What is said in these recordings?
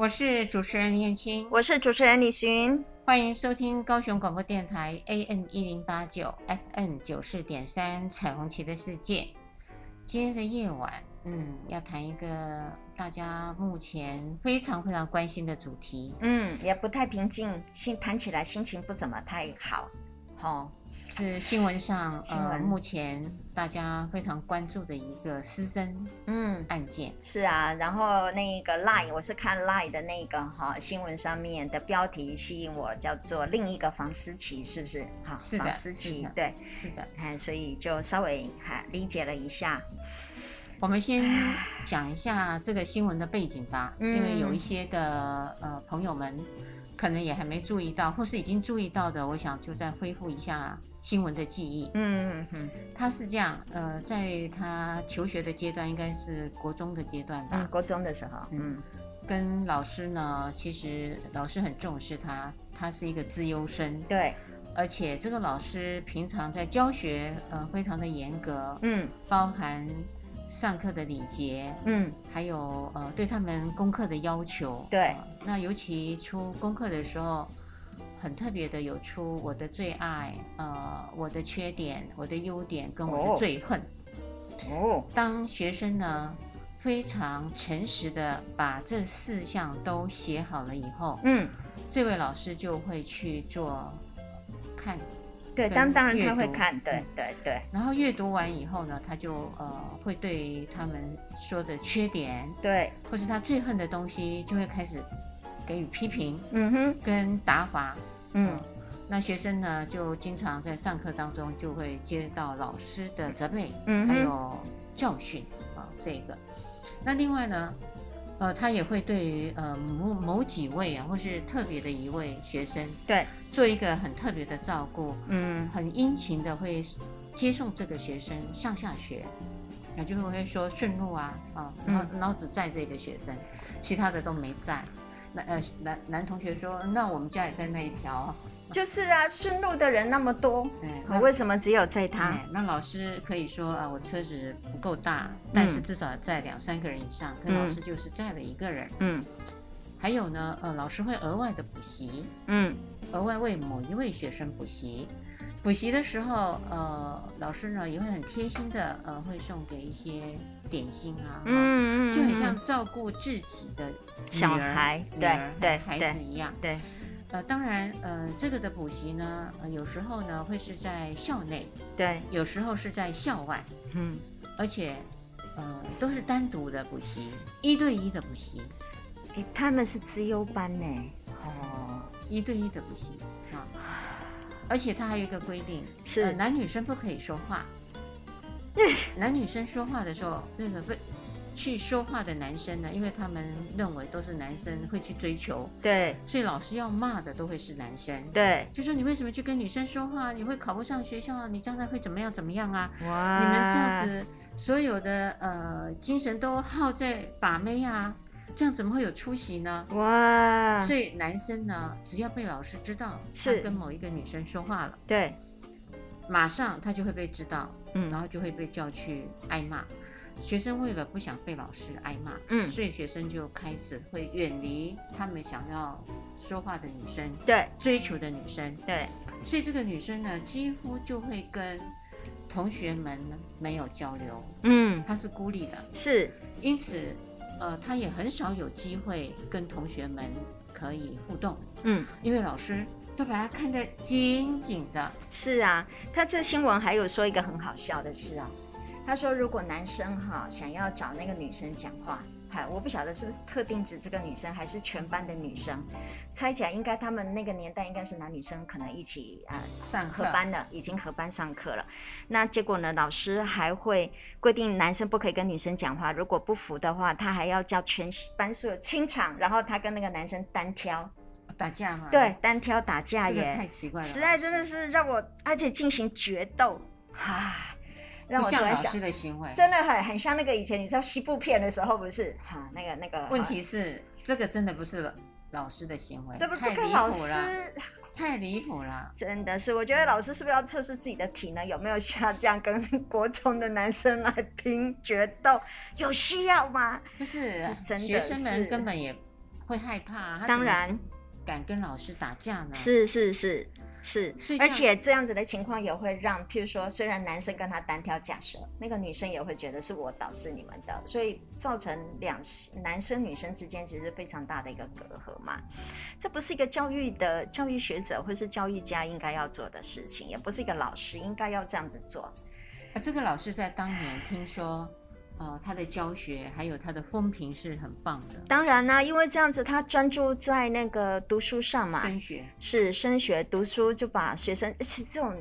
我是主持人燕青，我是主持人李寻，欢迎收听高雄广播电台 AM 一零八九 FM 九四点三彩虹旗的世界。今天的夜晚，嗯，要谈一个大家目前非常非常关心的主题，嗯，也不太平静，心谈起来心情不怎么太好。哦，是新闻上新闻呃，目前大家非常关注的一个师生嗯案件。嗯，是啊，然后那个 Line 我是看 Line 的那个哈新闻上面的标题吸引我，叫做另一个房思琪，是不是？好，是的，房思琪，对，是的，哎，所以就稍微哈理解了一下。我们先讲一下这个新闻的背景吧，嗯，因为有一些的呃朋友们。可能也还没注意到，或是已经注意到的，我想就再恢复一下新闻的记忆。嗯嗯嗯，他是这样，呃，在他求学的阶段，应该是国中的阶段吧？嗯，国中的时候，嗯，跟老师呢，其实老师很重视他，他是一个资优生。对，而且这个老师平常在教学，呃，非常的严格。嗯，包含。上课的礼节，嗯，还有呃，对他们功课的要求，对、呃，那尤其出功课的时候，很特别的有出我的最爱，呃，我的缺点，我的优点跟我的最恨。哦，当学生呢非常诚实的把这四项都写好了以后，嗯，这位老师就会去做看。对，当当然他会看，对对对。然后阅读完以后呢，他就呃会对他们说的缺点，对，或是他最恨的东西，就会开始给予批评，嗯哼，跟打法，嗯。那学生呢，就经常在上课当中就会接到老师的责备，嗯，还有教训啊，这个。那另外呢？呃，他也会对于呃某某几位啊，或是特别的一位学生，对，做一个很特别的照顾，嗯，很殷勤的会接送这个学生上下学，那就会说顺路啊，啊，然后然后只载这个学生，其他的都没载。男呃男男同学说，那我们家也在那一条。就是啊，顺路的人那么多，我为什么只有载他？那老师可以说啊，我车子不够大，但是至少载两三个人以上。可老师就是载了一个人。嗯，还有呢，呃，老师会额外的补习，嗯，额外为某一位学生补习。补习的时候，呃，老师呢也会很贴心的，呃，会送给一些点心啊，嗯，就很像照顾自己的小孩，对对孩子一样，对。呃，当然，呃，这个的补习呢，呃，有时候呢会是在校内，对，有时候是在校外，嗯，而且，呃，都是单独的补习，一对一的补习。诶，他们是资优班呢，哦，一对一的补习啊，而且他还有一个规定，是、呃、男女生不可以说话，男女生说话的时候，那个不。去说话的男生呢，因为他们认为都是男生会去追求，对，所以老师要骂的都会是男生，对，就说你为什么去跟女生说话？你会考不上学校，你将来会怎么样怎么样啊？哇，你们这样子，所有的呃精神都耗在把妹啊，这样怎么会有出息呢？哇，所以男生呢，只要被老师知道他跟某一个女生说话了，对，马上他就会被知道，嗯，然后就会被叫去挨骂。学生为了不想被老师挨骂，嗯，所以学生就开始会远离他们想要说话的女生，对，追求的女生，对，所以这个女生呢，几乎就会跟同学们呢没有交流，嗯，她是孤立的，是，因此，呃，她也很少有机会跟同学们可以互动，嗯，因为老师都把她看得紧紧的。是啊，他这新闻还有说一个很好笑的事啊。他说：“如果男生哈想要找那个女生讲话，嗨，我不晓得是不是特定指这个女生，还是全班的女生。猜起来应该他们那个年代应该是男女生可能一起啊上课合班的，已经合班上课了。那结果呢，老师还会规定男生不可以跟女生讲话，如果不服的话，他还要叫全班所有清场，然后他跟那个男生单挑打架吗？对，单挑打架也太奇怪了，实在真的是让我而且进行决斗，哈。”让我突然想，真的很很像那个以前你知道西部片的时候不是哈那个那个。问题是这个真的不是老师的行为，这不不跟老师太离谱了。真的是，我觉得老师是不是要测试自己的体能有没有下降，跟国中的男生来拼决斗，有需要吗？不是，真的是学生们根本也会害怕，当然敢跟老师打架呢。是是是。是，而且这样子的情况也会让，譬如说，虽然男生跟他单挑假设，那个女生也会觉得是我导致你们的，所以造成两男生女生之间其实非常大的一个隔阂嘛。这不是一个教育的教育学者或是教育家应该要做的事情，也不是一个老师应该要这样子做。啊，这个老师在当年听说。呃，他的教学还有他的风评是很棒的。当然啦、啊，因为这样子他专注在那个读书上嘛，升学是升学读书，就把学生其实这种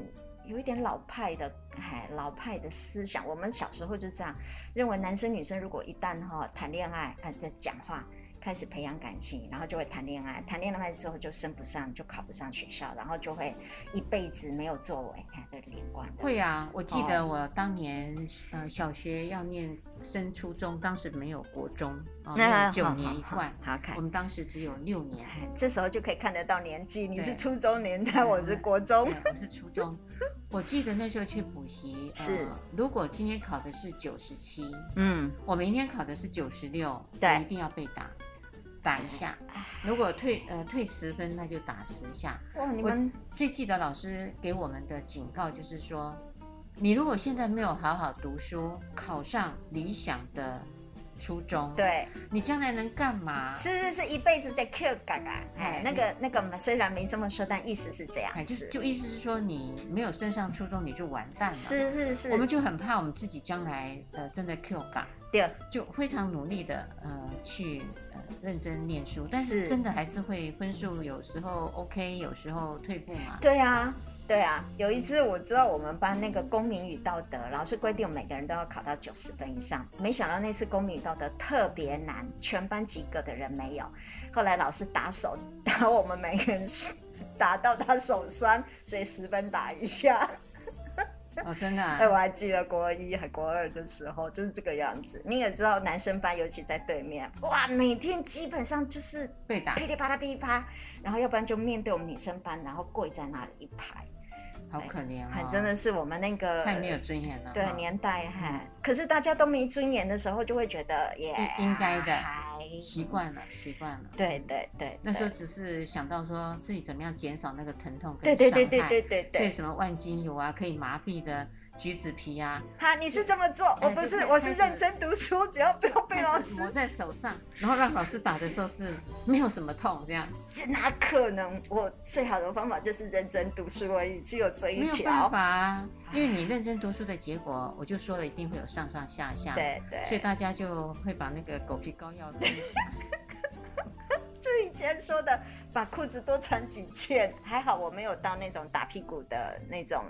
有一点老派的，哎，老派的思想，我们小时候就这样认为，男生女生如果一旦哈、哦、谈恋爱，哎，在讲话。开始培养感情，然后就会谈恋爱，谈恋爱之后就升不上，就考不上学校，然后就会一辈子没有作为。看这连贯的。会啊，我记得我当年、哦、呃小学要念升初中，当时没有国中，哦、那有九年一贯，好看。我们当时只有六年，这时候就可以看得到年纪。你是初中年代，我是国中，我是初中。我记得那时候去补习，是、呃、如果今天考的是九十七，嗯，我明天考的是九十六，对，一定要被打。打一下，如果退呃退十分，那就打十下。哇，你们最记得老师给我们的警告就是说，你如果现在没有好好读书，考上理想的初中，对，你将来能干嘛？是是是，一辈子在 Q 嘎嘎。哎，那个那个虽然没这么说，但意思是这样子。就，就意思是说，你没有升上初中，你就完蛋了。是是是，我们就很怕我们自己将来呃真的 Q 嘎。对，就非常努力的呃去呃认真念书，但是真的还是会分数有时候 OK，有时候退步嘛。对啊，对啊。有一次我知道我们班那个公民与道德，老师规定每个人都要考到九十分以上，没想到那次公民与道德特别难，全班及格的人没有。后来老师打手打我们每个人打到他手酸，所以十分打一下。哦，真的、啊。哎，我还记得国一还国二的时候，就是这个样子。你也知道，男生班尤其在对面，哇，每天基本上就是被打，噼里啪啦噼里啪，然后要不然就面对我们女生班，然后跪在那里一排。好可怜啊、还！真的是我们那个太没有尊严了。对年代哈，可是大家都没尊严的时候，就会觉得也应该的，习惯了，习惯了。对对对，那时候只是想到说自己怎么样减少那个疼痛跟伤害。对对对对对对对。所以什么万金油啊，可以麻痹的。橘子皮呀、啊，哈，你是这么做，我不是，我是认真读书，只要不要被老师抹在手上，然后让老师打的时候是没有什么痛，这样。这哪可能？我最好的方法就是认真读书而已，只有这一条。没有办法啊，因为你认真读书的结果，我就说了，一定会有上上下下。对对。所以大家就会把那个狗皮膏药。就以前说的，把裤子多穿几件，还好我没有到那种打屁股的那种。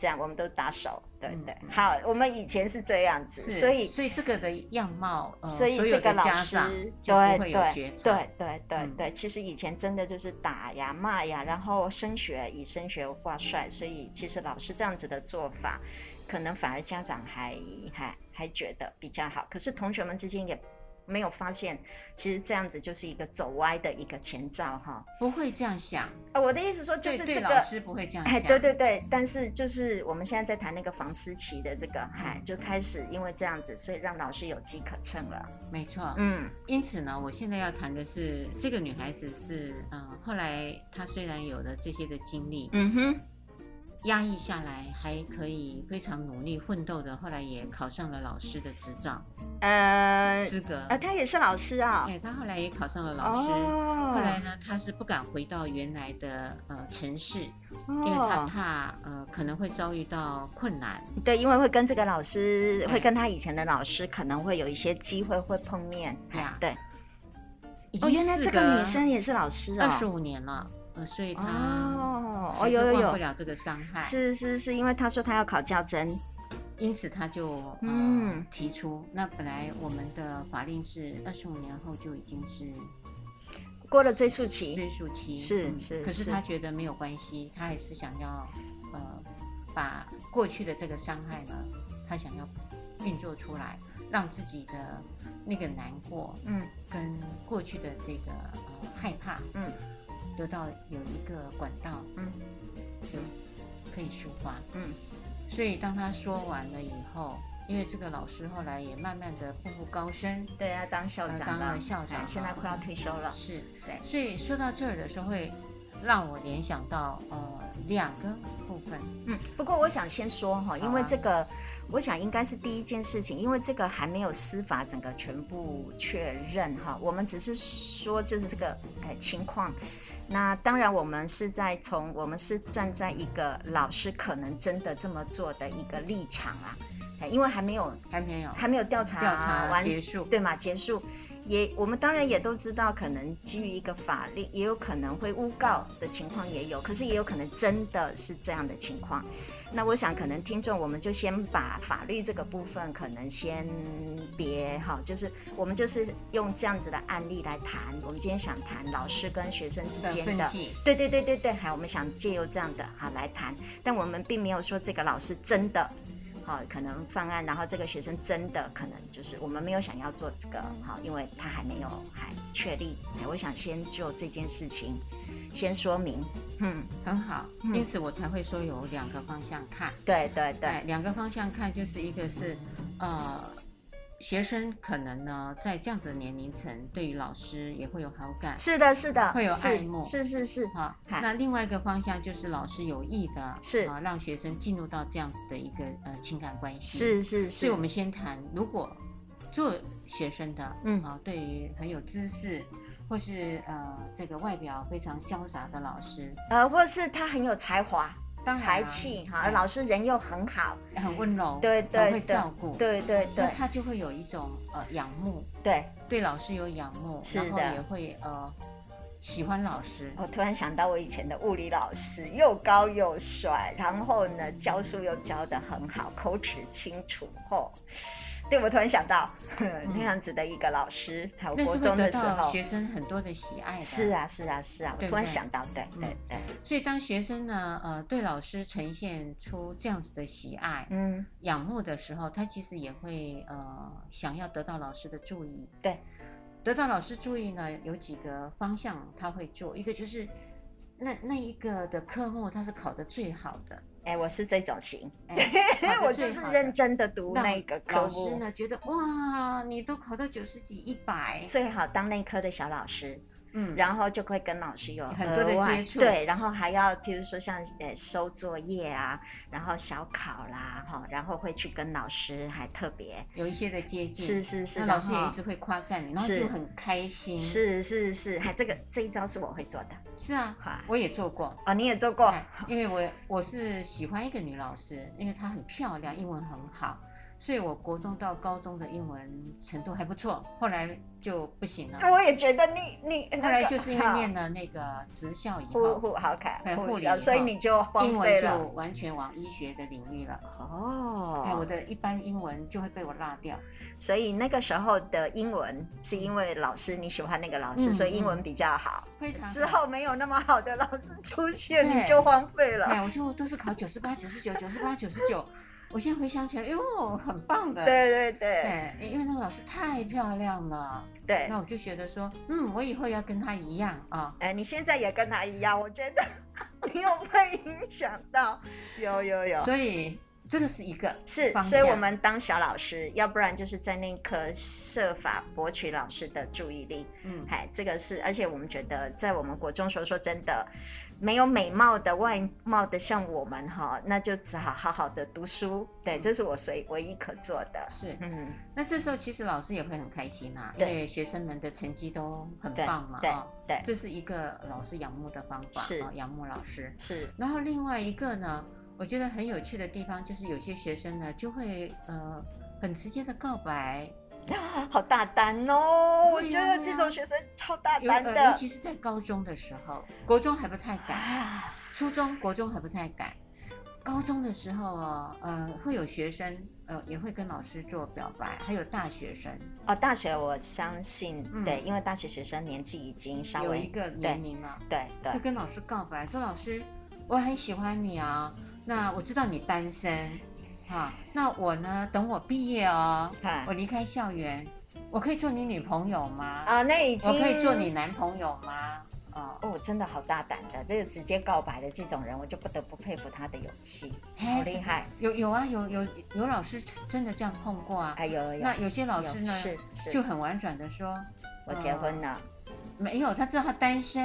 这样我们都打手，对对，嗯、好，我们以前是这样子，所以所以这个的样貌，呃、所以这个老师对对对对对对对，其实以前真的就是打呀骂呀，然后升学以升学挂帅，所以其实老师这样子的做法，可能反而家长还还还觉得比较好，可是同学们之间也。没有发现，其实这样子就是一个走歪的一个前兆哈。不会这样想，我的意思说就是这个老师不会这样想。哎，对对对，但是就是我们现在在谈那个房思琪的这个，哎，就开始因为这样子，所以让老师有机可乘了。没错，嗯。因此呢，我现在要谈的是这个女孩子是，嗯，后来她虽然有了这些的经历，嗯哼。压抑下来，还可以非常努力奋斗的，后来也考上了老师的执照，呃，资格，呃，他也是老师啊，哎，他后来也考上了老师，哦、后来呢，他是不敢回到原来的呃城市，哦、因为他怕呃可能会遭遇到困难，对，因为会跟这个老师，会跟他以前的老师可能会有一些机会会碰面，对啊，对，哦，原来这个女生也是老师啊、哦，二十五年了。呃，所以他哦，有有有忘不了这个伤害，是是是，因为他说他要考教甄，因此他就嗯提出。那本来我们的法令是二十五年后就已经是过了追诉期，追诉期是是，可是他觉得没有关系，他还是想要呃把过去的这个伤害呢，他想要运作出来，让自己的那个难过，嗯，跟过去的这个呃害怕，嗯。得到有一个管道，嗯，就可以抒发，嗯，所以当他说完了以后，因为这个老师后来也慢慢的步步高升，对啊，当校长了，当了校长，现在快要退休了。是，对。所以说到这儿的时候，会让我联想到呃两个部分。嗯，不过我想先说哈，因为这个，我想应该是第一件事情，因为这个还没有司法整个全部确认哈，我们只是说就是这个哎情况。那当然，我们是在从我们是站在一个老师可能真的这么做的一个立场啊，因为还没有还没有还没有调查调查完结束，对吗？结束也我们当然也都知道，可能基于一个法律，也有可能会诬告的情况也有，可是也有可能真的是这样的情况。那我想，可能听众，我们就先把法律这个部分，可能先别哈，就是我们就是用这样子的案例来谈。我们今天想谈老师跟学生之间的，对对对对对，好，我们想借由这样的哈来谈，但我们并没有说这个老师真的好可能犯案，然后这个学生真的可能就是我们没有想要做这个哈，因为他还没有还确立。我想先就这件事情。先说明，嗯，很好，因此我才会说有两个方向看，对对对，两个方向看就是一个是，呃，学生可能呢在这样子的年龄层对于老师也会有好感，是的，是的，会有爱慕，是是是，好，那另外一个方向就是老师有意的，是。啊，让学生进入到这样子的一个呃情感关系，是是是，所以我们先谈，如果做学生的，嗯。啊，对于很有知识。或是呃，这个外表非常潇洒的老师，呃，或是他很有才华、才气哈，而老师人又很好，很温柔，对对，会照顾，对对对，那他就会有一种呃仰慕，对，对老师有仰慕，是的，然后也会呃喜欢老师。我突然想到我以前的物理老师，又高又帅，然后呢教书又教得很好，口齿清楚，吼。对，我突然想到 那样子的一个老师，还有国中的时候，学生很多的喜爱。是啊，是啊，是啊，我突然想到，对对对。所以当学生呢，呃，对老师呈现出这样子的喜爱、嗯，仰慕的时候，他其实也会呃想要得到老师的注意。对，得到老师注意呢，有几个方向他会做，一个就是那那一个的科目他是考得最好的。哎，我是这种型，我就是认真的读那个科目。老师呢觉得哇，你都考到九十几、一百，最好当内科的小老师。嗯，然后就会跟老师有很多的接触，对，然后还要譬如说像呃收作业啊，然后小考啦，哈，然后会去跟老师还特别有一些的接近，是是是，老师也一直会夸赞你，然后就很开心，是是是，还这个这一招是我会做的，是啊，我也做过，哦，你也做过，因为我我是喜欢一个女老师，因为她很漂亮，英文很好。所以，我国中到高中的英文程度还不错，后来就不行了。我也觉得你你后来就是因为念了那个职校以后，护好看，护理，所以你就英文就完全往医学的领域了。哦，我的一般英文就会被我落掉。所以那个时候的英文是因为老师你喜欢那个老师，所以英文比较好。非常。之后没有那么好的老师出现，你就荒废了。对，我就都是考九十八、九十九、九十八、九十九。我现在回想起来，哟，很棒的。对对对，对，因为那个老师太漂亮了。对，那我就觉得说，嗯，我以后要跟她一样啊。哎，你现在也跟她一样，我觉得 你有被影响到，有有有。所以这个是一个是，所以我们当小老师，要不然就是在那科设法博取老师的注意力。嗯，哎，这个是，而且我们觉得，在我们国中时候，说真的。没有美貌的外貌的像我们哈，那就只好好好的读书。对，这是我唯唯一可做的。是，嗯，那这时候其实老师也会很开心呐，因为学生们的成绩都很棒嘛。对对，这是一个老师仰慕的方法。是，仰慕老师。是。然后另外一个呢，我觉得很有趣的地方就是有些学生呢就会呃很直接的告白。好大胆哦！我觉得这种学生超大胆的，尤其是在高中的时候，国中还不太敢，初中、国中还不太敢，高中的时候哦，呃，会有学生呃也会跟老师做表白，还有大学生哦，大学我相信对，因为大学学生年纪已经稍微有一个年龄了，对对，会跟老师告白说：“老师，我很喜欢你啊，那我知道你单身。”啊，那我呢？等我毕业哦，我离开校园，我可以做你女朋友吗？啊，那已经我可以做你男朋友吗？哦哦，真的好大胆的，这个直接告白的这种人，我就不得不佩服他的勇气，好厉害。有有啊，有有有老师真的这样碰过啊。哎有有。那有些老师呢，是是就很婉转的说，我结婚了。没有，他知道他单身。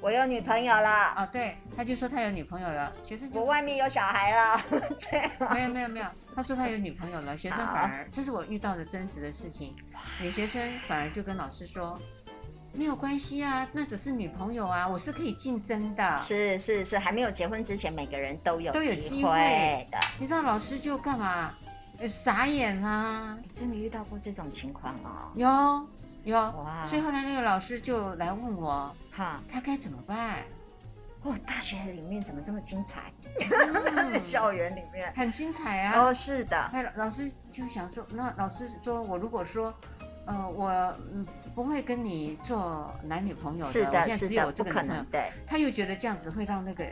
我有女朋友了。哦，对，他就说他有女朋友了。学生，我外面有小孩了。没有没有没有，他说他有女朋友了。学生反而，这是我遇到的真实的事情。女学生反而就跟老师说，没有关系啊，那只是女朋友啊，我是可以竞争的。是是是，还没有结婚之前，每个人都有都有机会的。你知道老师就干嘛？傻眼啊！真的遇到过这种情况哦？有。有，所以后来那个老师就来问我，哈，他该怎么办？哦，大学里面怎么这么精彩？嗯、校园里面很精彩啊！哦，是的。那老师就想说，那老师说我如果说，呃，我嗯不会跟你做男女朋友的，是的，我现在只有这个可能，对。他又觉得这样子会让那个。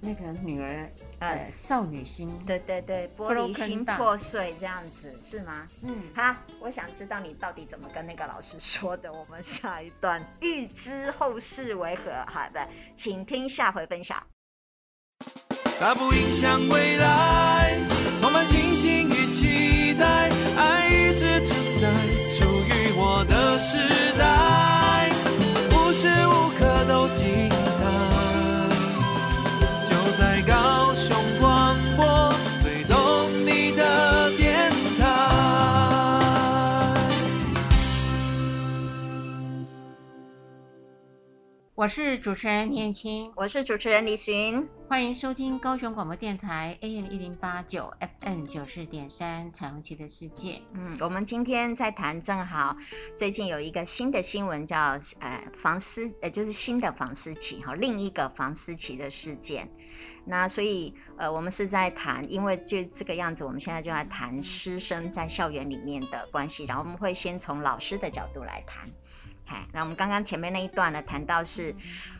那个女儿，呃，少女心，对对对，玻璃心破碎这样子是吗？嗯，好，我想知道你到底怎么跟那个老师说的。我们下一段预知后事为何？好的，请听下回分享。它不影响未来，充满信心与期待，爱一直存在，属于我的时代，我是主持人念青，我是主持人李寻，欢迎收听高雄广播电台 AM 一零八九 FM 九四点三彩虹旗的世界。嗯，我们今天在谈，正好最近有一个新的新闻，叫呃房思呃就是新的房思琪哈，另一个房思琪的事件。那所以呃我们是在谈，因为就这个样子，我们现在就在谈师生在校园里面的关系，然后我们会先从老师的角度来谈。那我们刚刚前面那一段呢，谈到是，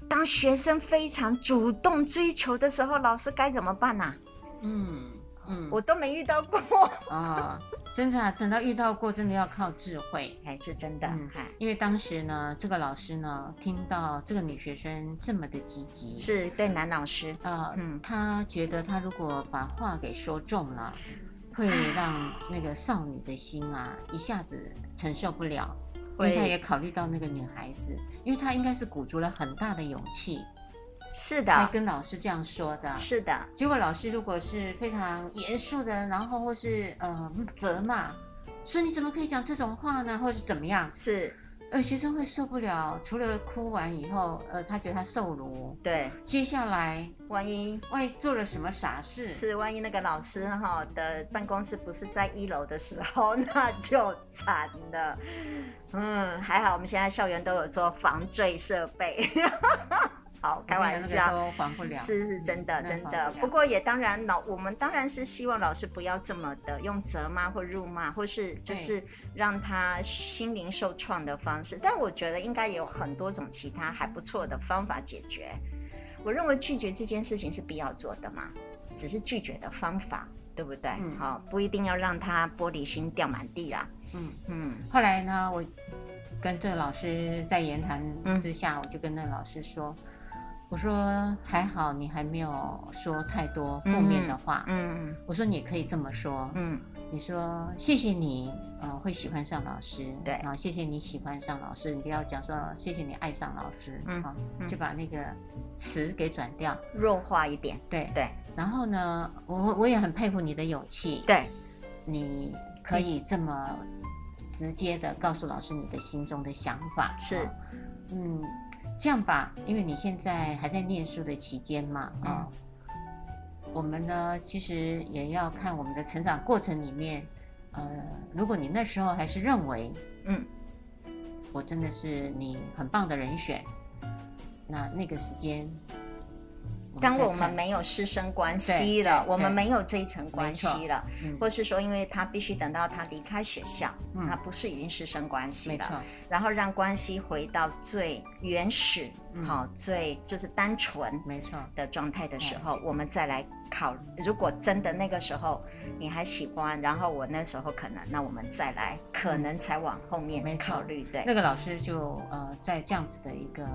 当学生非常主动追求的时候，老师该怎么办呢？嗯嗯，我都没遇到过啊，真的，等到遇到过，真的要靠智慧，哎，是真的。嗯，因为当时呢，这个老师呢，听到这个女学生这么的积极，是对男老师，呃，嗯，他觉得他如果把话给说重了，会让那个少女的心啊，一下子承受不了。因为他也考虑到那个女孩子，因为他应该是鼓足了很大的勇气，是的，才跟老师这样说的。是的，结果老师如果是非常严肃的，然后或是呃责骂，说你怎么可以讲这种话呢，或是怎么样？是。呃，学生会受不了，除了哭完以后，呃，他觉得他受辱。对，接下来万一万一做了什么傻事，是万一那个老师哈的办公室不是在一楼的时候，那就惨了。嗯，还好我们现在校园都有做防坠设备。好，开玩笑，都还不了，是是真的，真的。不过也当然老，我们当然是希望老师不要这么的用责骂或辱骂，或是就是让他心灵受创的方式。但我觉得应该也有很多种其他还不错的方法解决。我认为拒绝这件事情是必要做的嘛，只是拒绝的方法，对不对？嗯，好，不一定要让他玻璃心掉满地啦。嗯嗯。后来呢，我跟这个老师在言谈之下，我就跟那个老师说。我说还好，你还没有说太多负面的话。嗯嗯，我说你可以这么说。嗯，你说谢谢你，呃，会喜欢上老师。对，啊，谢谢你喜欢上老师，你不要讲说谢谢你爱上老师。嗯，好，就把那个词给转掉，弱化一点。对对。然后呢，我我也很佩服你的勇气。对，你可以这么直接的告诉老师你的心中的想法。是，嗯。这样吧，因为你现在还在念书的期间嘛，啊、嗯哦，我们呢其实也要看我们的成长过程里面，呃，如果你那时候还是认为，嗯，我真的是你很棒的人选，那那个时间。当我们没有师生关系了，我们没有这一层关系了，嗯、或是说，因为他必须等到他离开学校，嗯、他不是已经师生关系了，然后让关系回到最原始，好、嗯，最就是单纯，没错。的状态的时候，嗯、我们再来考。如果真的那个时候你还喜欢，然后我那时候可能，那我们再来，可能才往后面考虑。对，那个老师就呃，在这样子的一个。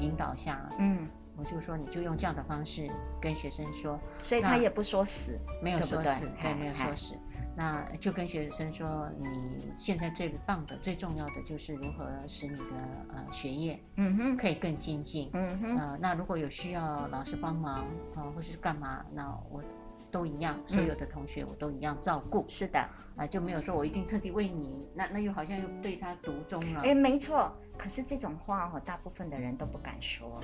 引导下，嗯，我就说你就用这样的方式跟学生说，所以他也不说死，没有说死，对，没有说死。那就跟学生说，你现在最棒的、最重要的就是如何使你的呃学业，嗯哼，可以更精进，嗯哼，呃，那如果有需要老师帮忙啊、呃，或是干嘛，那我都一样，所有的同学我都一样照顾。是的，啊、呃，就没有说我一定特地为你，那那又好像又对他独钟了。哎，没错，可是这种话哦，大部分的人都不敢说。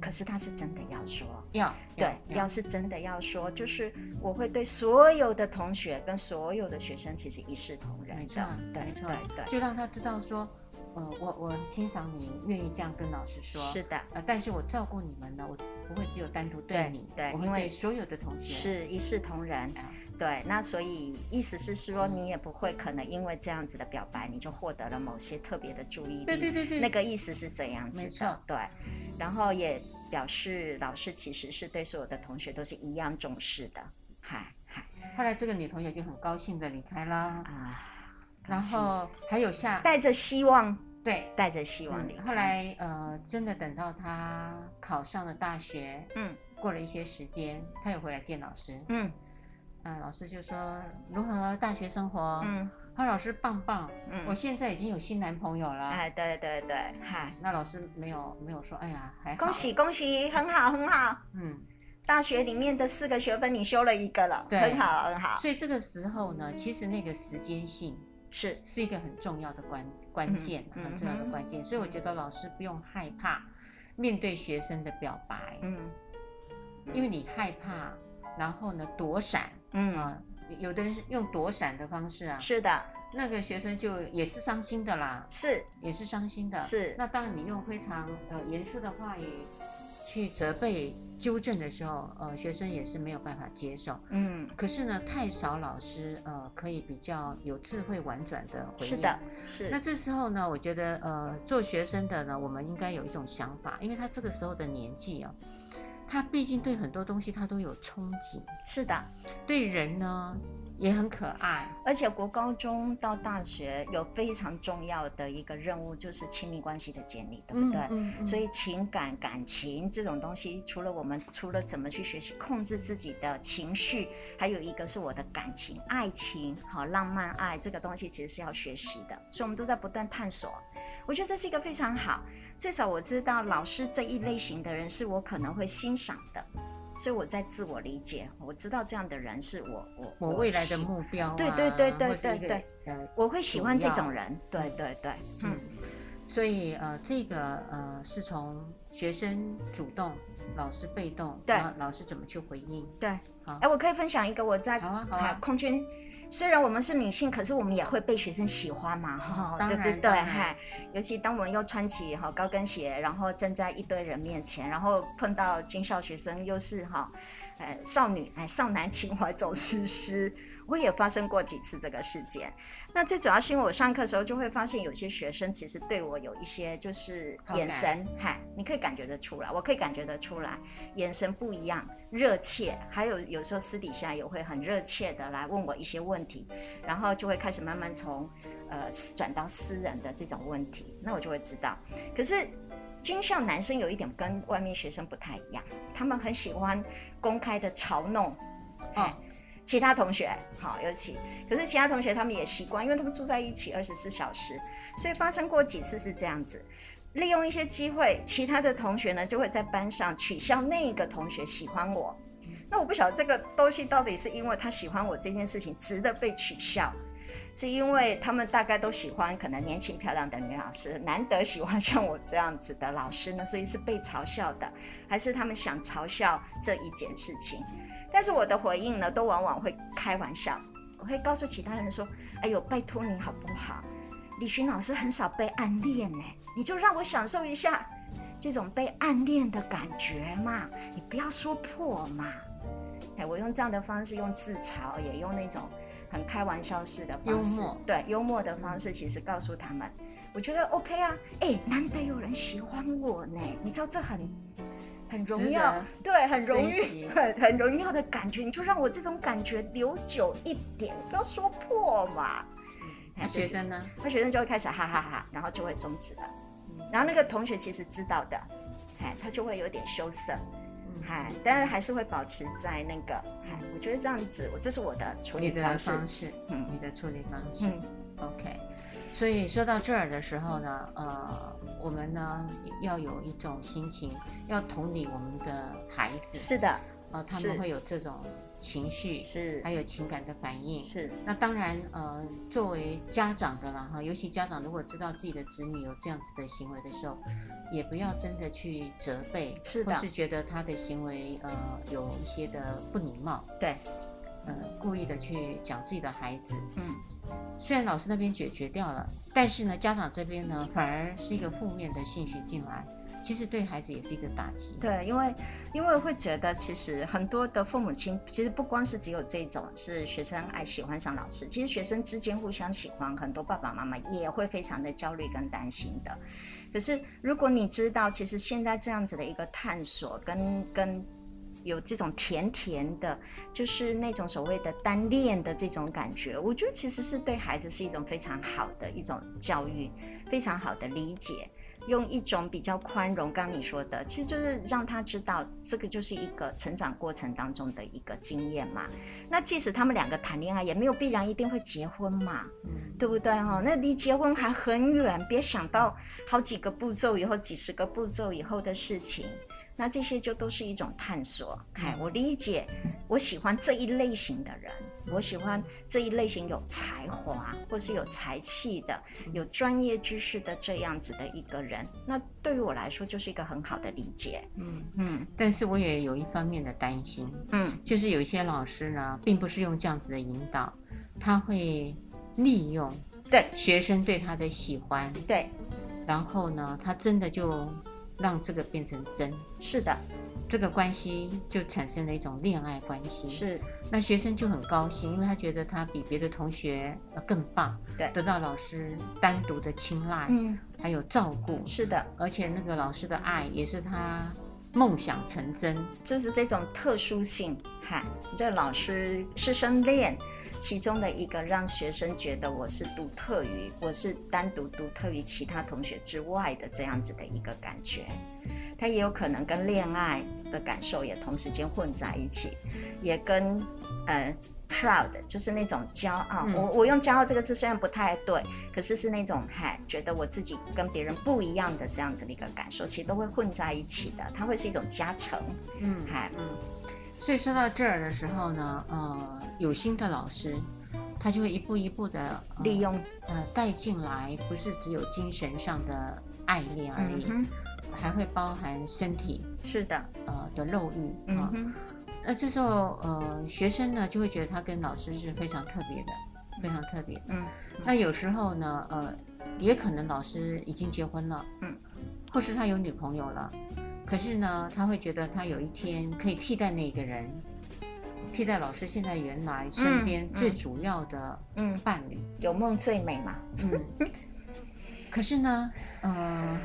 可是他是真的要说，要对，要是真的要说，就是我会对所有的同学跟所有的学生，其实一视同仁的，没错，对，没错，对，对，就让他知道说，呃，我我欣赏你愿意这样跟老师说，是的，呃，但是我照顾你们呢，我不会只有单独对你，对，我会对所有的同学是一视同仁，对，那所以意思是说，你也不会可能因为这样子的表白，你就获得了某些特别的注意力，对对对对，那个意思是这样子的，对。然后也表示老师其实是对所有的同学都是一样重视的，嗨嗨。后来这个女同学就很高兴的离开了啊，然后还有下带着希望，对，带着希望离开。后来呃，真的等到他考上了大学，嗯，过了一些时间，他又回来见老师，嗯，啊，老师就说如何大学生活，嗯。他老师棒棒，嗯，我现在已经有新男朋友了。哎，对对对，嗨，那老师没有没有说，哎呀，还好，恭喜恭喜，很好很好，嗯，大学里面的四个学分你修了一个了，对，很好很好。所以这个时候呢，其实那个时间性是。是一个很重要的关关键，很重要的关键。所以我觉得老师不用害怕面对学生的表白，嗯，因为你害怕，然后呢躲闪，嗯啊。有的人是用躲闪的方式啊，是的，那个学生就也是伤心的啦，是，也是伤心的，是。那当然你用非常呃严肃的话语去责备、纠正的时候，呃，学生也是没有办法接受。嗯。可是呢，太少老师呃可以比较有智慧婉转的回应。是的，是。那这时候呢，我觉得呃做学生的呢，我们应该有一种想法，因为他这个时候的年纪啊。他毕竟对很多东西他都有憧憬，是的，对人呢也很可爱，而且国高中到大学有非常重要的一个任务，就是亲密关系的建立，对不对？嗯嗯嗯、所以情感、感情这种东西，除了我们除了怎么去学习控制自己的情绪，还有一个是我的感情、爱情，好浪漫爱这个东西其实是要学习的，所以我们都在不断探索。我觉得这是一个非常好。最少我知道老师这一类型的人是我可能会欣赏的，所以我在自我理解，我知道这样的人是我我我未来的目标、啊。对对对对对对，我会喜欢这种人。对对对，嗯，所以呃，这个呃是从学生主动，老师被动，对，老师怎么去回应？对，好，哎，我可以分享一个我在好啊好啊空军。虽然我们是女性，可是我们也会被学生喜欢嘛，哈，对不对？对，嗨，尤其当我们又穿起哈高跟鞋，然后站在一堆人面前，然后碰到军校学生，又是哈，呃，少女哎，少男情怀总是诗。我也发生过几次这个事件，那最主要是因为我上课的时候就会发现有些学生其实对我有一些就是眼神，嗨你可以感觉得出来，我可以感觉得出来，眼神不一样，热切，还有有时候私底下也会很热切的来问我一些问题，然后就会开始慢慢从呃转到私人的这种问题，那我就会知道。可是军校男生有一点跟外面学生不太一样，他们很喜欢公开的嘲弄，哦。其他同学好，尤其可是其他同学他们也习惯，因为他们住在一起二十四小时，所以发生过几次是这样子，利用一些机会，其他的同学呢就会在班上取笑那个同学喜欢我。那我不晓得这个东西到底是因为他喜欢我这件事情值得被取笑，是因为他们大概都喜欢可能年轻漂亮的女老师，难得喜欢像我这样子的老师呢，所以是被嘲笑的，还是他们想嘲笑这一件事情？但是我的回应呢，都往往会开玩笑，我会告诉其他人说：“哎呦，拜托你好不好？李寻老师很少被暗恋呢，你就让我享受一下这种被暗恋的感觉嘛，你不要说破嘛。”哎，我用这样的方式，用自嘲，也用那种很开玩笑式的方式，幽，对，幽默的方式，其实告诉他们，我觉得 OK 啊，哎，难得有人喜欢我呢，你知道这很。很荣耀，得对，很荣誉，很很荣耀的感觉，你就让我这种感觉留久一点，不要说破嘛。那学生呢？那学生就会开始哈哈哈哈，然后就会终止了。然后那个同学其实知道的，哎，他就会有点羞涩。嗨，但是还是会保持在那个，哎，我觉得这样子，我这是我的处理方式，方式嗯，你的处理方式，嗯，OK。所以说到这儿的时候呢，呃，我们呢要有一种心情，要同理我们的孩子，是的，呃，他们会有这种。情绪是，还有情感的反应。是。那当然，呃，作为家长的啦哈，尤其家长如果知道自己的子女有这样子的行为的时候，也不要真的去责备，是的，或是觉得他的行为呃有一些的不礼貌，对，呃，故意的去讲自己的孩子，嗯，虽然老师那边解决掉了，但是呢，家长这边呢反而是一个负面的信息进来。其实对孩子也是一个打击。对，因为因为会觉得，其实很多的父母亲，其实不光是只有这种是学生爱喜欢上老师，其实学生之间互相喜欢，很多爸爸妈妈也会非常的焦虑跟担心的。可是如果你知道，其实现在这样子的一个探索跟跟有这种甜甜的，就是那种所谓的单恋的这种感觉，我觉得其实是对孩子是一种非常好的一种教育，非常好的理解。用一种比较宽容，刚刚你说的，其实就是让他知道，这个就是一个成长过程当中的一个经验嘛。那即使他们两个谈恋爱，也没有必然一定会结婚嘛，嗯、对不对哈？那离结婚还很远，别想到好几个步骤以后、几十个步骤以后的事情。那这些就都是一种探索。嗨，我理解，我喜欢这一类型的人。我喜欢这一类型有才华或是有才气的、有专业知识的这样子的一个人，那对于我来说就是一个很好的理解。嗯嗯，但是我也有一方面的担心，嗯，就是有一些老师呢，并不是用这样子的引导，他会利用对学生对他的喜欢，对，然后呢，他真的就让这个变成真，是的。这个关系就产生了一种恋爱关系，是。那学生就很高兴，因为他觉得他比别的同学更棒，对，得到老师单独的青睐，嗯，还有照顾，是的。而且那个老师的爱也是他梦想成真，就是这种特殊性，哈，这老师师生恋其中的一个，让学生觉得我是独特于，我是单独独特于其他同学之外的这样子的一个感觉。他也有可能跟恋爱的感受也同时间混在一起，也跟呃 proud 就是那种骄傲。嗯、我我用骄傲这个字虽然不太对，可是是那种嗨，觉得我自己跟别人不一样的这样子的一个感受，其实都会混在一起的。它会是一种加成。嗯，嗨，嗯。所以说到这儿的时候呢，呃，有心的老师，他就会一步一步的、呃、利用呃带进来，不是只有精神上的爱恋而已。嗯还会包含身体，是的，呃的肉欲啊。嗯、那这时候，呃，学生呢就会觉得他跟老师是非常特别的，非常特别。嗯。那有时候呢，呃，也可能老师已经结婚了，嗯，或是他有女朋友了，可是呢，他会觉得他有一天可以替代那个人，替代老师现在原来身边最主要的嗯伴侣。有梦最美嘛。嗯。可是呢，呃。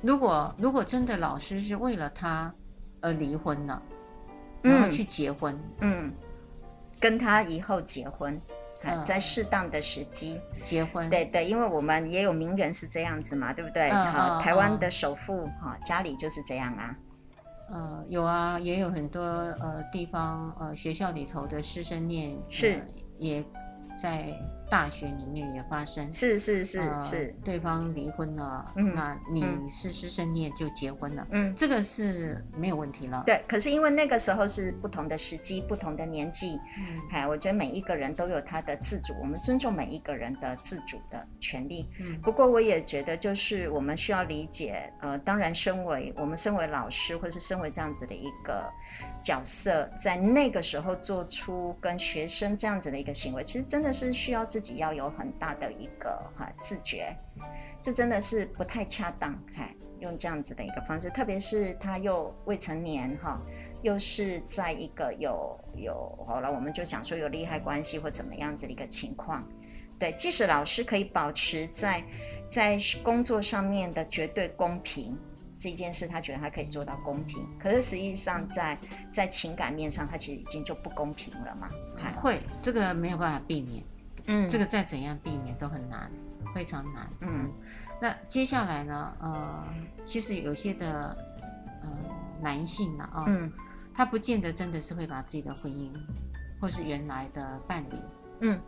如果如果真的老师是为了他而离婚了，然后去结婚，嗯，嗯，跟他以后结婚，嗯、在适当的时机结婚，对对，因为我们也有名人是这样子嘛，对不对？嗯、好，台湾的首富哈、嗯，家里就是这样啊。呃，有啊，也有很多呃地方呃学校里头的师生恋是、呃、也在。大学里面也发生，是是是、呃、是，对方离婚了，嗯，那你是师生恋就结婚了，嗯，这个是没有问题了。对，可是因为那个时候是不同的时机、不同的年纪，嗯，哎，我觉得每一个人都有他的自主，我们尊重每一个人的自主的权利。嗯，不过我也觉得，就是我们需要理解，呃，当然，身为我们身为老师，或是身为这样子的一个角色，在那个时候做出跟学生这样子的一个行为，其实真的是需要。自己要有很大的一个哈自觉，这真的是不太恰当，哈，用这样子的一个方式，特别是他又未成年哈，又是在一个有有好了，我们就讲说有利害关系或怎么样子的一个情况，对，即使老师可以保持在在工作上面的绝对公平这件事，他觉得他可以做到公平，可是实际上在在情感面上，他其实已经就不公平了嘛，还会这个没有办法避免。嗯，这个再怎样避免都很难，非常难。嗯，那接下来呢？呃，其实有些的呃男性呢，啊、哦，嗯，他不见得真的是会把自己的婚姻或是原来的伴侣，嗯，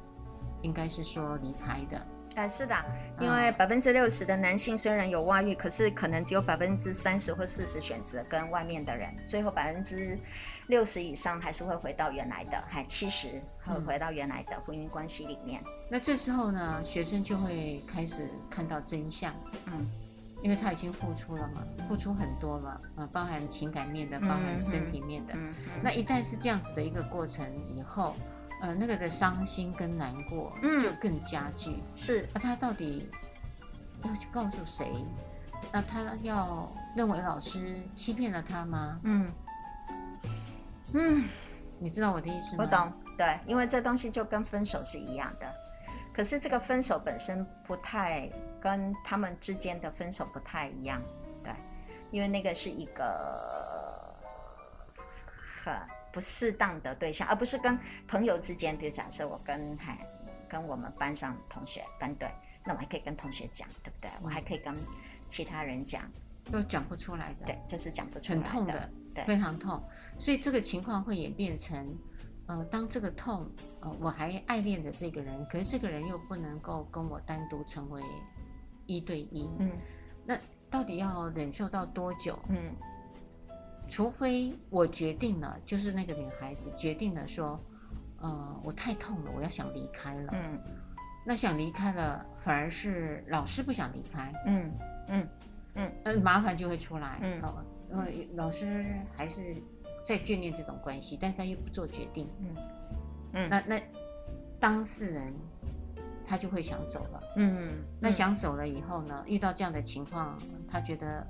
应该是说离开的。哎，是的，因为百分之六十的男性虽然有外遇，可是可能只有百分之三十或四十选择跟外面的人，最后百分之六十以上还是会回到原来的，还七十会回到原来的婚姻关系里面。嗯。那这时候呢，学生就会开始看到真相，嗯，因为他已经付出了嘛，付出很多了，呃，包含情感面的，包含身体面的。嗯嗯。那一旦是这样子的一个过程以后。呃，那个的伤心跟难过就更加剧。嗯、是，那、啊、他到底要去告诉谁？那他要认为老师欺骗了他吗？嗯嗯，你知道我的意思吗？我懂，对，因为这东西就跟分手是一样的。可是这个分手本身不太跟他们之间的分手不太一样，对，因为那个是一个很。不适当的对象，而不是跟朋友之间。比如假设我跟还跟我们班上同学班队，那我还可以跟同学讲，对不对？我还可以跟其他人讲，都讲不出来的。对，这是讲不出来的，很痛的，对，非常痛。所以这个情况会演变成，呃，当这个痛，呃，我还爱恋着这个人，可是这个人又不能够跟我单独成为一对一，嗯，那到底要忍受到多久？嗯。除非我决定了，就是那个女孩子决定了说，呃，我太痛了，我要想离开了。嗯，那想离开了，反而是老师不想离开。嗯嗯嗯，那，麻烦就会出来。嗯，好呃，老师还是在眷恋这种关系，但是他又不做决定。嗯嗯，那那当事人他就会想走了。嗯，那想走了以后呢，遇到这样的情况，他觉得。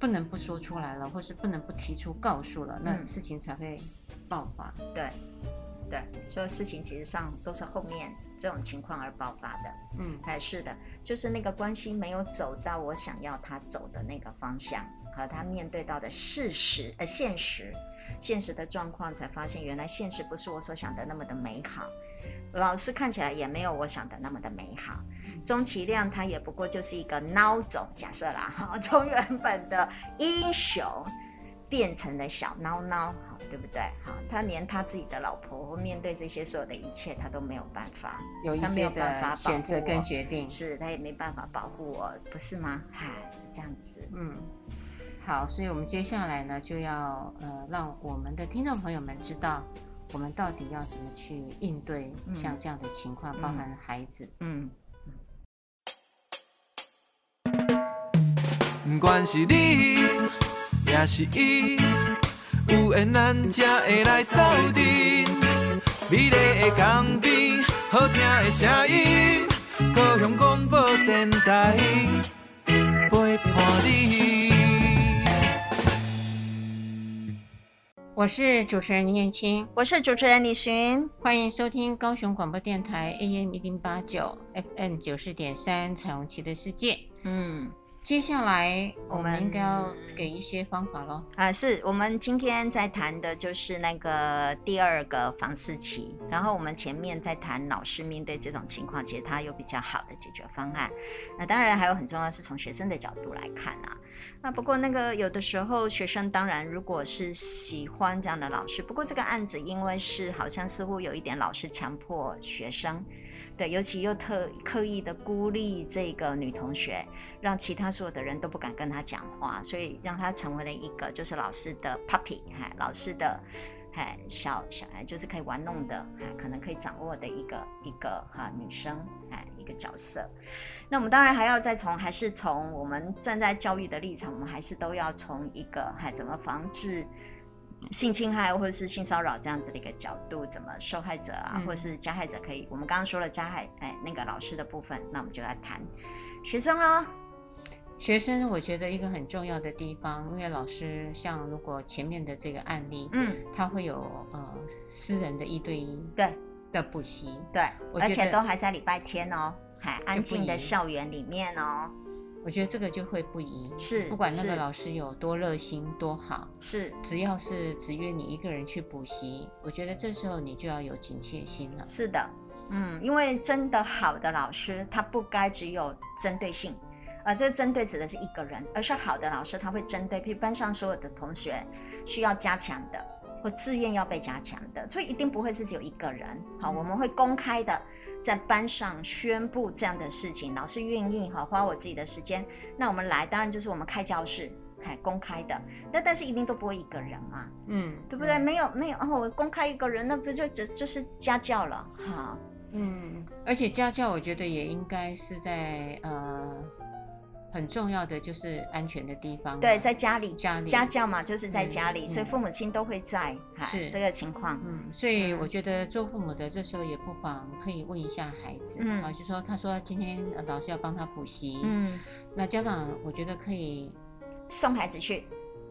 不能不说出来了，或是不能不提出告诉了，那事情才会爆发。嗯、对，对，所有事情其实上都是后面这种情况而爆发的。嗯，还是的，就是那个关系没有走到我想要他走的那个方向，和他面对到的事实，呃，现实，现实的状况，才发现原来现实不是我所想的那么的美好。老师看起来也没有我想的那么的美好，钟其亮他也不过就是一个孬种，假设啦 哈，从原本的英雄变成了小孬孬，好对不对？好，他连他自己的老婆面对这些所有的一切，他都没有办法，有一些的选择跟决定，是他也没办法保护我，不是吗？嗨，就这样子，嗯，好，所以我们接下来呢，就要呃，让我们的听众朋友们知道。我们到底要怎么去应对像这样的情况？嗯、包含孩子。嗯。不管是你，也是伊，有缘咱才会来斗阵。美丽的港边，好听的声音，高雄广播电台陪伴你。我是主持人林燕青，我是主持人李寻，欢迎收听高雄广播电台 AM 一零八九 FM 九四点三彩虹旗的世界。嗯。接下来我们应该要给一些方法喽。啊，是我们今天在谈的就是那个第二个房思琪，然后我们前面在谈老师面对这种情况，其实他有比较好的解决方案。那当然还有很重要是从学生的角度来看啊。那不过那个有的时候学生当然如果是喜欢这样的老师，不过这个案子因为是好像似乎有一点老师强迫学生。对，尤其又特刻意的孤立这个女同学，让其他所有的人都不敢跟她讲话，所以让她成为了一个就是老师的 puppy，哈，老师的，哈，小小孩就是可以玩弄的，哈，可能可以掌握的一个一个哈女生，哈，一个角色。那我们当然还要再从，还是从我们站在教育的立场，我们还是都要从一个，哈，怎么防治。性侵害或者是性骚扰这样子的一个角度，怎么受害者啊，或者是加害者可以？我们刚刚说了加害，哎，那个老师的部分，那我们就来谈学生喽。学生，我觉得一个很重要的地方，因为老师像如果前面的这个案例，嗯，他会有呃私人的一对一对的补习，对，而且都还在礼拜天哦，还安静的校园里面哦。我觉得这个就会不宜，是不管那个老师有多热心多好，是只要是只约你一个人去补习，我觉得这时候你就要有警戒心了。是的，嗯，因为真的好的老师，他不该只有针对性，啊，这个针对指的是一个人，而是好的老师他会针对，譬如班上所有的同学需要加强的，或自愿要被加强的，所以一定不会是只有一个人。好，我们会公开的在班上宣布这样的事情，老师愿意哈花我自己的时间，那我们来，当然就是我们开教室，还公开的，那但是一定都不会一个人嘛，嗯，对不对？没有没有哦，我公开一个人，那不就只就是家教了哈？嗯，而且家教我觉得也应该是在呃。很重要的就是安全的地方，对，在家里，家里家教嘛，就是在家里，嗯、所以父母亲都会在，嗯、是这个情况。嗯，所以我觉得做父母的这时候也不妨可以问一下孩子，嗯，啊，就说他说今天老师要帮他补习，嗯，那家长我觉得可以送孩子去，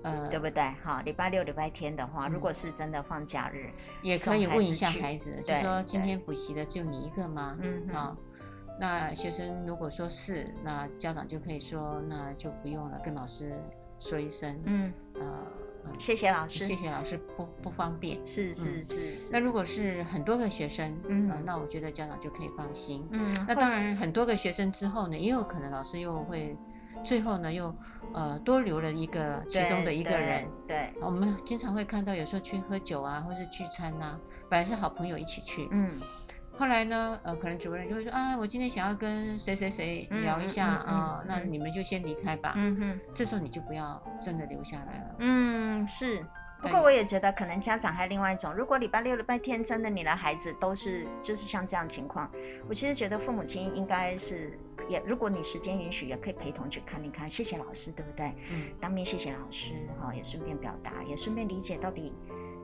呃，对不对？好，礼拜六、礼拜天的话，嗯、如果是真的放假日，也可以问一下孩子，就说今天补习的就你一个吗？嗯，啊。那学生如果说是，那家长就可以说，那就不用了，跟老师说一声，嗯，呃，谢谢老师，谢谢老师，不不方便，是是是是。那如果是很多个学生，嗯，那我觉得家长就可以放心，嗯。那当然，很多个学生之后呢，也有可能老师又会最后呢又呃多留了一个其中的一个人，对。我们经常会看到有时候去喝酒啊，或是聚餐呐，本来是好朋友一起去，嗯。后来呢，呃，可能主任就会说啊，我今天想要跟谁谁谁聊一下啊，那你们就先离开吧。嗯哼，这时候你就不要真的留下来了。嗯，是。不过我也觉得，可能家长还有另外一种，如果礼拜六、礼拜天真的你的孩子都是就是像这样情况，我其实觉得父母亲应该是也，如果你时间允许，也可以陪同去看一看。谢谢老师，对不对？嗯。当面谢谢老师，哈，也顺便表达，也顺便理解到底。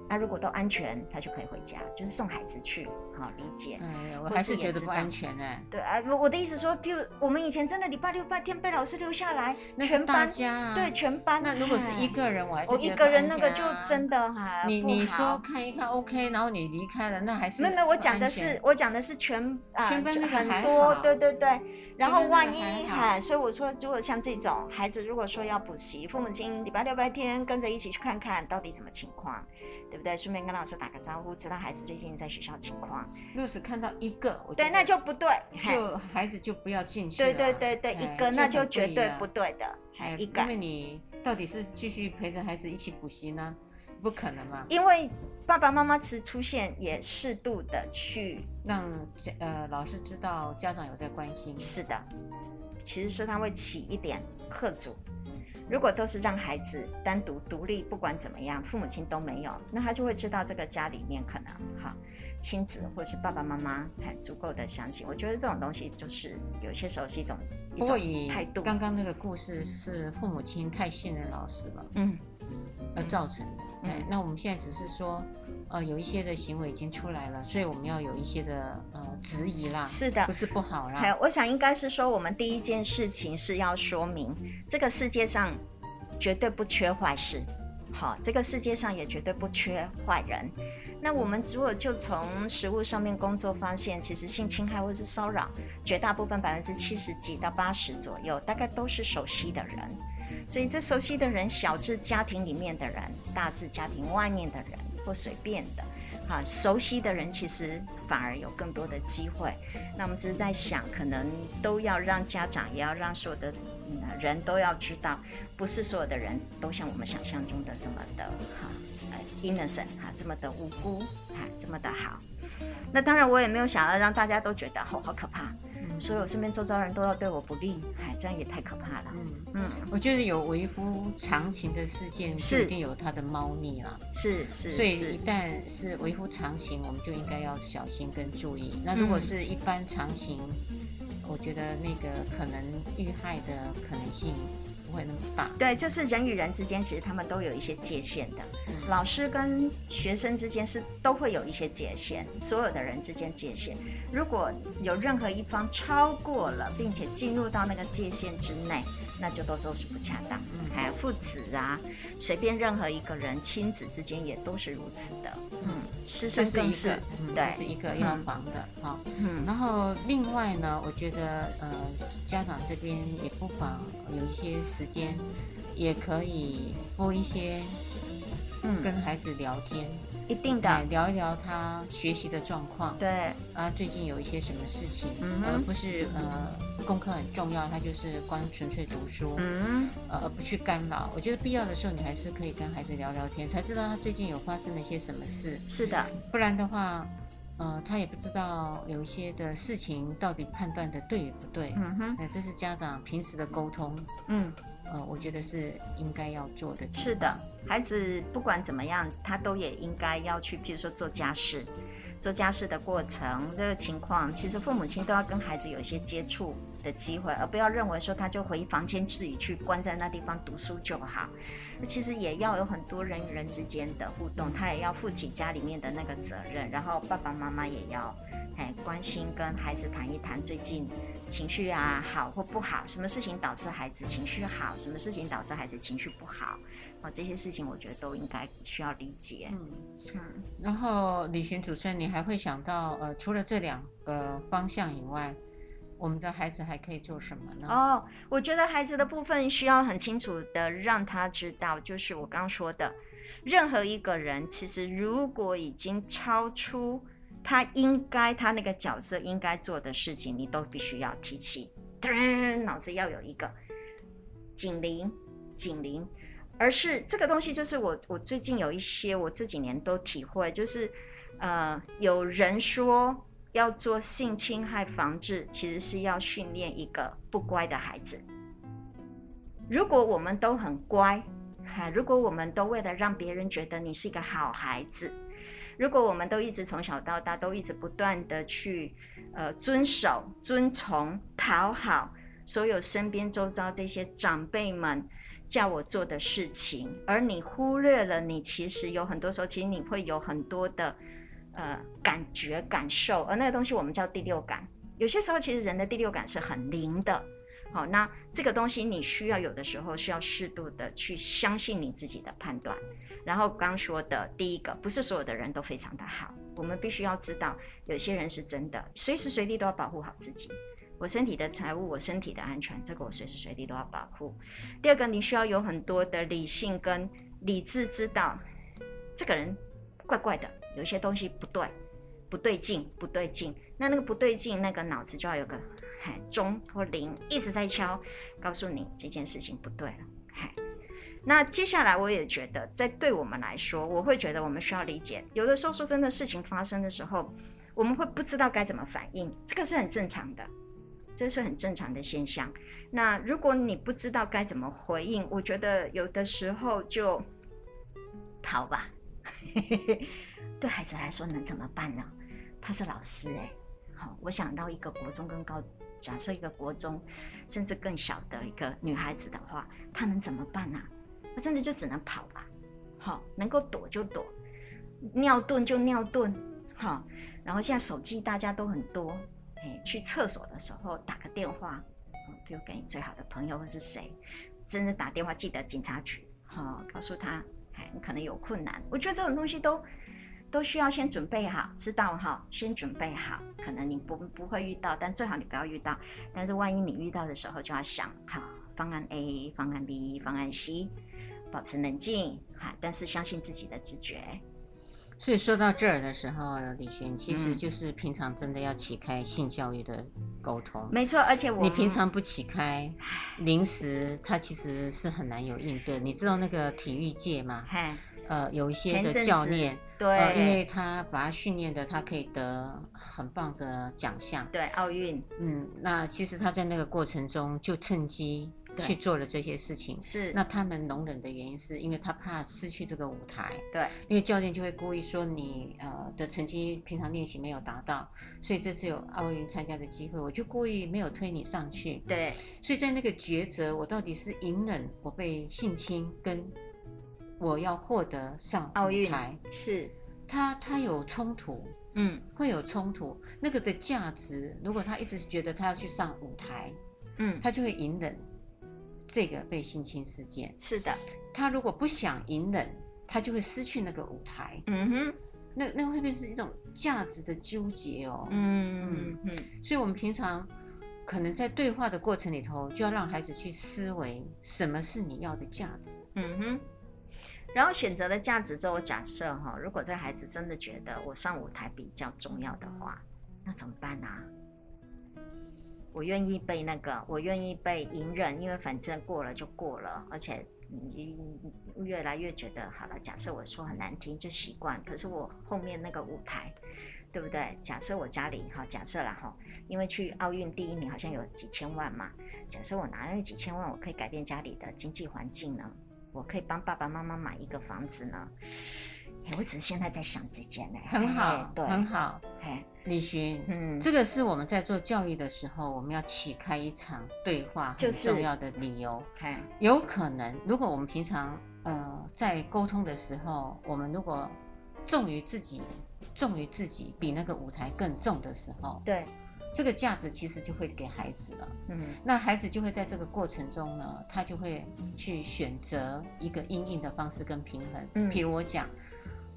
那、啊、如果都安全，他就可以回家，就是送孩子去，好理解。嗯，我还是觉得不安全哎。对啊，我我的意思说，比如我们以前真的礼拜六、礼拜天被老师留下来，那全班对全班。那如果是一个人，我还是、啊、我一个人那个就真的哈。你你说看一看 OK，然后你离开了，那还是没有没有，我讲的是我讲的是全啊，全班很多，对对对。然后万一哈，所以我说，如果像这种孩子，如果说要补习，父母亲礼拜六、礼拜天跟着一起去看看到底什么情况。对不对？顺便跟老师打个招呼，知道孩子最近在学校情况。如果是看到一个，对，那就不对，就孩子就不要进去。对对对对，一个那就绝对不对的。还一个，因为你到底是继续陪着孩子一起补习呢？不可能嘛。因为爸爸妈妈其实出现也适度的去让呃老师知道家长有在关心。是的，其实是他会起一点吓阻。如果都是让孩子单独独立，不管怎么样，父母亲都没有，那他就会知道这个家里面可能哈亲子或者是爸爸妈妈很足够的相信。我觉得这种东西就是有些时候是一种一种态度。刚刚那个故事是父母亲太信任老师了，嗯，而造成的。嗯，那我们现在只是说。呃，有一些的行为已经出来了，所以我们要有一些的呃质疑啦。是的，不是不好啦。还有我想应该是说，我们第一件事情是要说明，这个世界上绝对不缺坏事，好，这个世界上也绝对不缺坏人。那我们如果就从实务上面工作发现，其实性侵害或是骚扰，绝大部分百分之七十几到八十左右，大概都是熟悉的人。所以这熟悉的人，小至家庭里面的人，大至家庭外面的人。或随便的，哈，熟悉的人其实反而有更多的机会。那我们只是在想，可能都要让家长，也要让所有的人都要知道，不是所有的人都像我们想象中的这么的哈，，innocent 哈，这么的无辜，哈，这么的好。那当然，我也没有想要让大家都觉得哦，好可怕。所以我身边周遭人都要对我不利，哎，这样也太可怕了。嗯嗯，我觉得有为夫常情的事件，是一定有它的猫腻了。是是，所以一旦是为夫常情，我们就应该要小心跟注意。那如果是一般常情，我觉得那个可能遇害的可能性。不会那么大，对，就是人与人之间，其实他们都有一些界限的。嗯、老师跟学生之间是都会有一些界限，所有的人之间界限，如果有任何一方超过了，并且进入到那个界限之内。那就都都是不恰当，嗯，还有父子啊，随便任何一个人，亲子之间也都是如此的，嗯，师生更是，是嗯、对，是一个要防的，好，嗯，然后另外呢，我觉得呃，家长这边也不妨有一些时间，也可以播一些跟孩子聊天，一定的，聊一聊他学习的状况。对啊，最近有一些什么事情，而不是呃功课很重要，他就是光纯粹读书，嗯，呃，而不去干扰。我觉得必要的时候，你还是可以跟孩子聊聊天，才知道他最近有发生了一些什么事。是的，不然的话。呃，他也不知道有一些的事情到底判断的对与不对。嗯哼，那这是家长平时的沟通。嗯，呃，我觉得是应该要做的。是的，孩子不管怎么样，他都也应该要去，譬如说做家事，做家事的过程，这个情况，其实父母亲都要跟孩子有一些接触的机会，而不要认为说他就回房间自己去关在那地方读书就好。那其实也要有很多人与人之间的互动，他也要负起家里面的那个责任，然后爸爸妈妈也要哎关心跟孩子谈一谈最近情绪啊好或不好，什么事情导致孩子情绪好，什么事情导致孩子情绪不好，啊这些事情我觉得都应该需要理解。嗯嗯。然后李寻主持人，你还会想到呃除了这两个方向以外，我们的孩子还可以做什么呢？哦，我觉得孩子的部分需要很清楚的让他知道，就是我刚刚说的，任何一个人其实如果已经超出他应该他那个角色应该做的事情，你都必须要提起，噔脑子要有一个警铃，警铃，而是这个东西就是我我最近有一些我这几年都体会，就是呃有人说。要做性侵害防治，其实是要训练一个不乖的孩子。如果我们都很乖，哈，如果我们都为了让别人觉得你是一个好孩子，如果我们都一直从小到大都一直不断的去呃遵守、遵从、讨好所有身边周遭这些长辈们叫我做的事情，而你忽略了你其实有很多时候，其实你会有很多的。呃，感觉、感受，而那个东西我们叫第六感。有些时候，其实人的第六感是很灵的。好，那这个东西你需要有的时候需要适度的去相信你自己的判断。然后刚说的第一个，不是所有的人都非常的好，我们必须要知道，有些人是真的，随时随地都要保护好自己。我身体的财物，我身体的安全，这个我随时随地都要保护。第二个，你需要有很多的理性跟理智，知道这个人怪怪的。有些东西不对，不对劲，不对劲。那那个不对劲，那个脑子就要有个嗨钟或铃一直在敲，告诉你这件事情不对了。嗨，那接下来我也觉得，在对我们来说，我会觉得我们需要理解，有的时候说真的，事情发生的时候，我们会不知道该怎么反应，这个是很正常的，这是很正常的现象。那如果你不知道该怎么回应，我觉得有的时候就逃吧。对孩子来说能怎么办呢？他是老师哎，好，我想到一个国中跟高，假设一个国中甚至更小的一个女孩子的话，她能怎么办呢？她真的就只能跑吧，好，能够躲就躲，尿遁就尿遁，好，然后现在手机大家都很多，哎，去厕所的时候打个电话，比如给你最好的朋友或是谁，真的打电话记得警察局，好，告诉他，哎，你可能有困难，我觉得这种东西都。都需要先准备好，知道哈？先准备好，可能你不不会遇到，但最好你不要遇到。但是万一你遇到的时候，就要想好方案 A、方案 B、方案 C，保持冷静哈，但是相信自己的直觉。所以说到这儿的时候，李寻其实就是平常真的要启开性教育的沟通。嗯、没错，而且我你平常不启开，临时他其实是很难有应对。你知道那个体育界吗？呃，有一些的教练，对、呃，因为他把他训练的，他可以得很棒的奖项，对，奥运，嗯，那其实他在那个过程中就趁机去做了这些事情，是。那他们容忍的原因是因为他怕失去这个舞台，对，因为教练就会故意说你呃的成绩平常练习没有达到，所以这次有奥运参加的机会，我就故意没有推你上去，对。所以在那个抉择，我到底是隐忍我被性侵跟。我要获得上奥运台，是他，他有冲突，嗯，会有冲突。那个的价值，如果他一直觉得他要去上舞台，嗯，他就会隐忍这个被性侵事件。是的，他如果不想隐忍，他就会失去那个舞台。嗯哼，那那会不会是一种价值的纠结哦。嗯嗯嗯。所以，我们平常可能在对话的过程里头，就要让孩子去思维什么是你要的价值。嗯哼。然后选择了价值之后，假设哈，如果这孩子真的觉得我上舞台比较重要的话，那怎么办呢、我愿意被那个，我愿意被隐忍，因为反正过了就过了，而且你越来越觉得好了。假设我说很难听就习惯，可是我后面那个舞台，对不对？假设我家里哈，假设了哈，因为去奥运第一名好像有几千万嘛，假设我拿了那几千万，我可以改变家里的经济环境呢？我可以帮爸爸妈妈买一个房子呢？我只是现在在想这件呢，很好，对，很好。哎，李寻，嗯，这个是我们在做教育的时候，我们要启开一场对话很重要的理由。哎，有可能，如果我们平常呃在沟通的时候，我们如果重于自己，重于自己比那个舞台更重的时候，对，这个价值其实就会给孩子了。嗯，那孩子就会在这个过程中呢，他就会去选择一个因应的方式跟平衡。嗯，譬如我讲。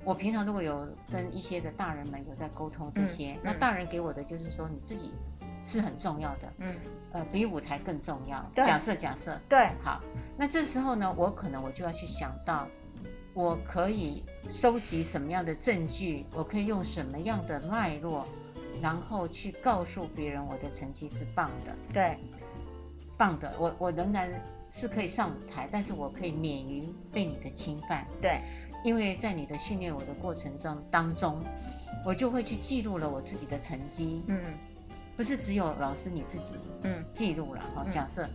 我平常如果有跟一些的大人们有在沟通这些，嗯、那大人给我的就是说你自己是很重要的，嗯，呃，比舞台更重要。对假设假设，对，好，那这时候呢，我可能我就要去想到，我可以收集什么样的证据，我可以用什么样的脉络，然后去告诉别人我的成绩是棒的，对，棒的，我我仍然是可以上舞台，但是我可以免于被你的侵犯，对。因为在你的训练我的过程中当中，我就会去记录了我自己的成绩。嗯，不是只有老师你自己嗯记录了哈。假设，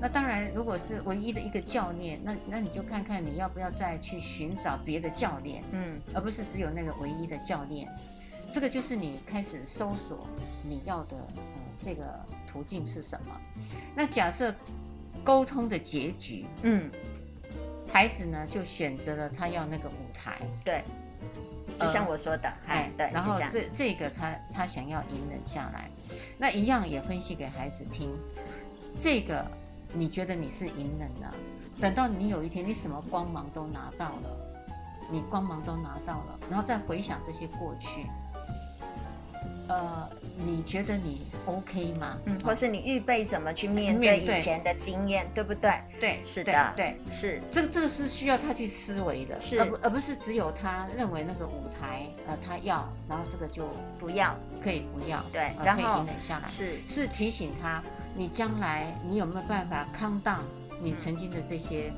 那当然如果是唯一的一个教练，那那你就看看你要不要再去寻找别的教练。嗯，而不是只有那个唯一的教练。这个就是你开始搜索你要的呃这个途径是什么。那假设沟通的结局，嗯。孩子呢，就选择了他要那个舞台，对，就像我说的，哎，对，然后这这个他他想要隐忍下来，那一样也分析给孩子听，这个你觉得你是隐忍了，等到你有一天你什么光芒都拿到了，你光芒都拿到了，然后再回想这些过去。呃，你觉得你 OK 吗？嗯，或是你预备怎么去面对以前的经验，对不对？对，是的，对，是。这个这个是需要他去思维的，是，而不而不是只有他认为那个舞台呃他要，然后这个就不要，可以不要，对，然后可以隐忍下来，是。是提醒他，你将来你有没有办法 calm down 你曾经的这些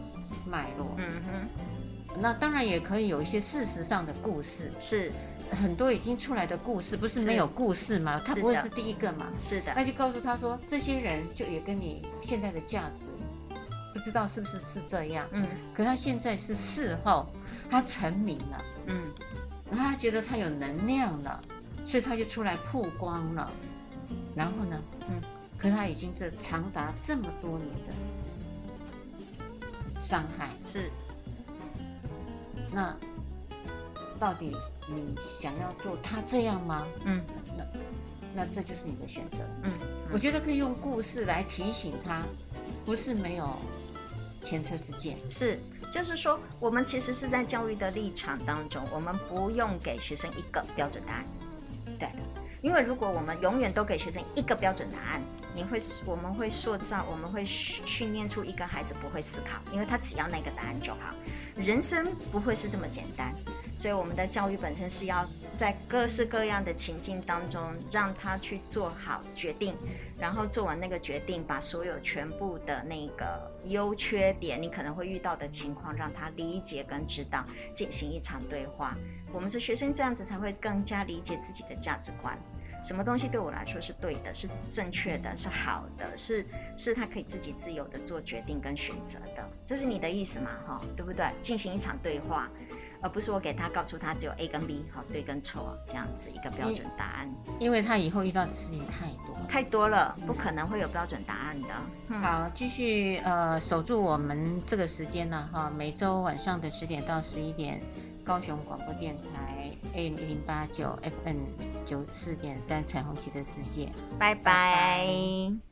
脉络？嗯哼，那当然也可以有一些事实上的故事，是。很多已经出来的故事，不是没有故事吗？他不会是第一个嘛？是的。那就告诉他说，这些人就也跟你现在的价值，不知道是不是是这样。嗯。可他现在是事后，他成名了。嗯。然后他觉得他有能量了，所以他就出来曝光了。然后呢？嗯。可他已经这长达这么多年的伤害。是。那到底？你想要做他这样吗？嗯，那那这就是你的选择。嗯，嗯，我觉得可以用故事来提醒他，不是没有前车之鉴。是，就是说，我们其实是在教育的立场当中，我们不用给学生一个标准答案。对，因为如果我们永远都给学生一个标准答案，你会，我们会塑造，我们会训训练出一个孩子不会思考，因为他只要那个答案就好。人生不会是这么简单。所以我们的教育本身是要在各式各样的情境当中，让他去做好决定，然后做完那个决定，把所有全部的那个优缺点，你可能会遇到的情况，让他理解跟知道，进行一场对话。我们是学生，这样子才会更加理解自己的价值观，什么东西对我来说是对的，是正确的，是好的，是是他可以自己自由的做决定跟选择的。这是你的意思嘛？哈，对不对？进行一场对话。而不是我给他告诉他只有 A 跟 B 好，对跟错这样子一个标准答案，因为他以后遇到的事情太多太多了，不可能会有标准答案的。嗯、好，继续呃守住我们这个时间呢哈，每周晚上的十点到十一点，高雄广播电台 AM 一零八九 FM 九四点三彩虹旗的世界，拜拜。拜拜。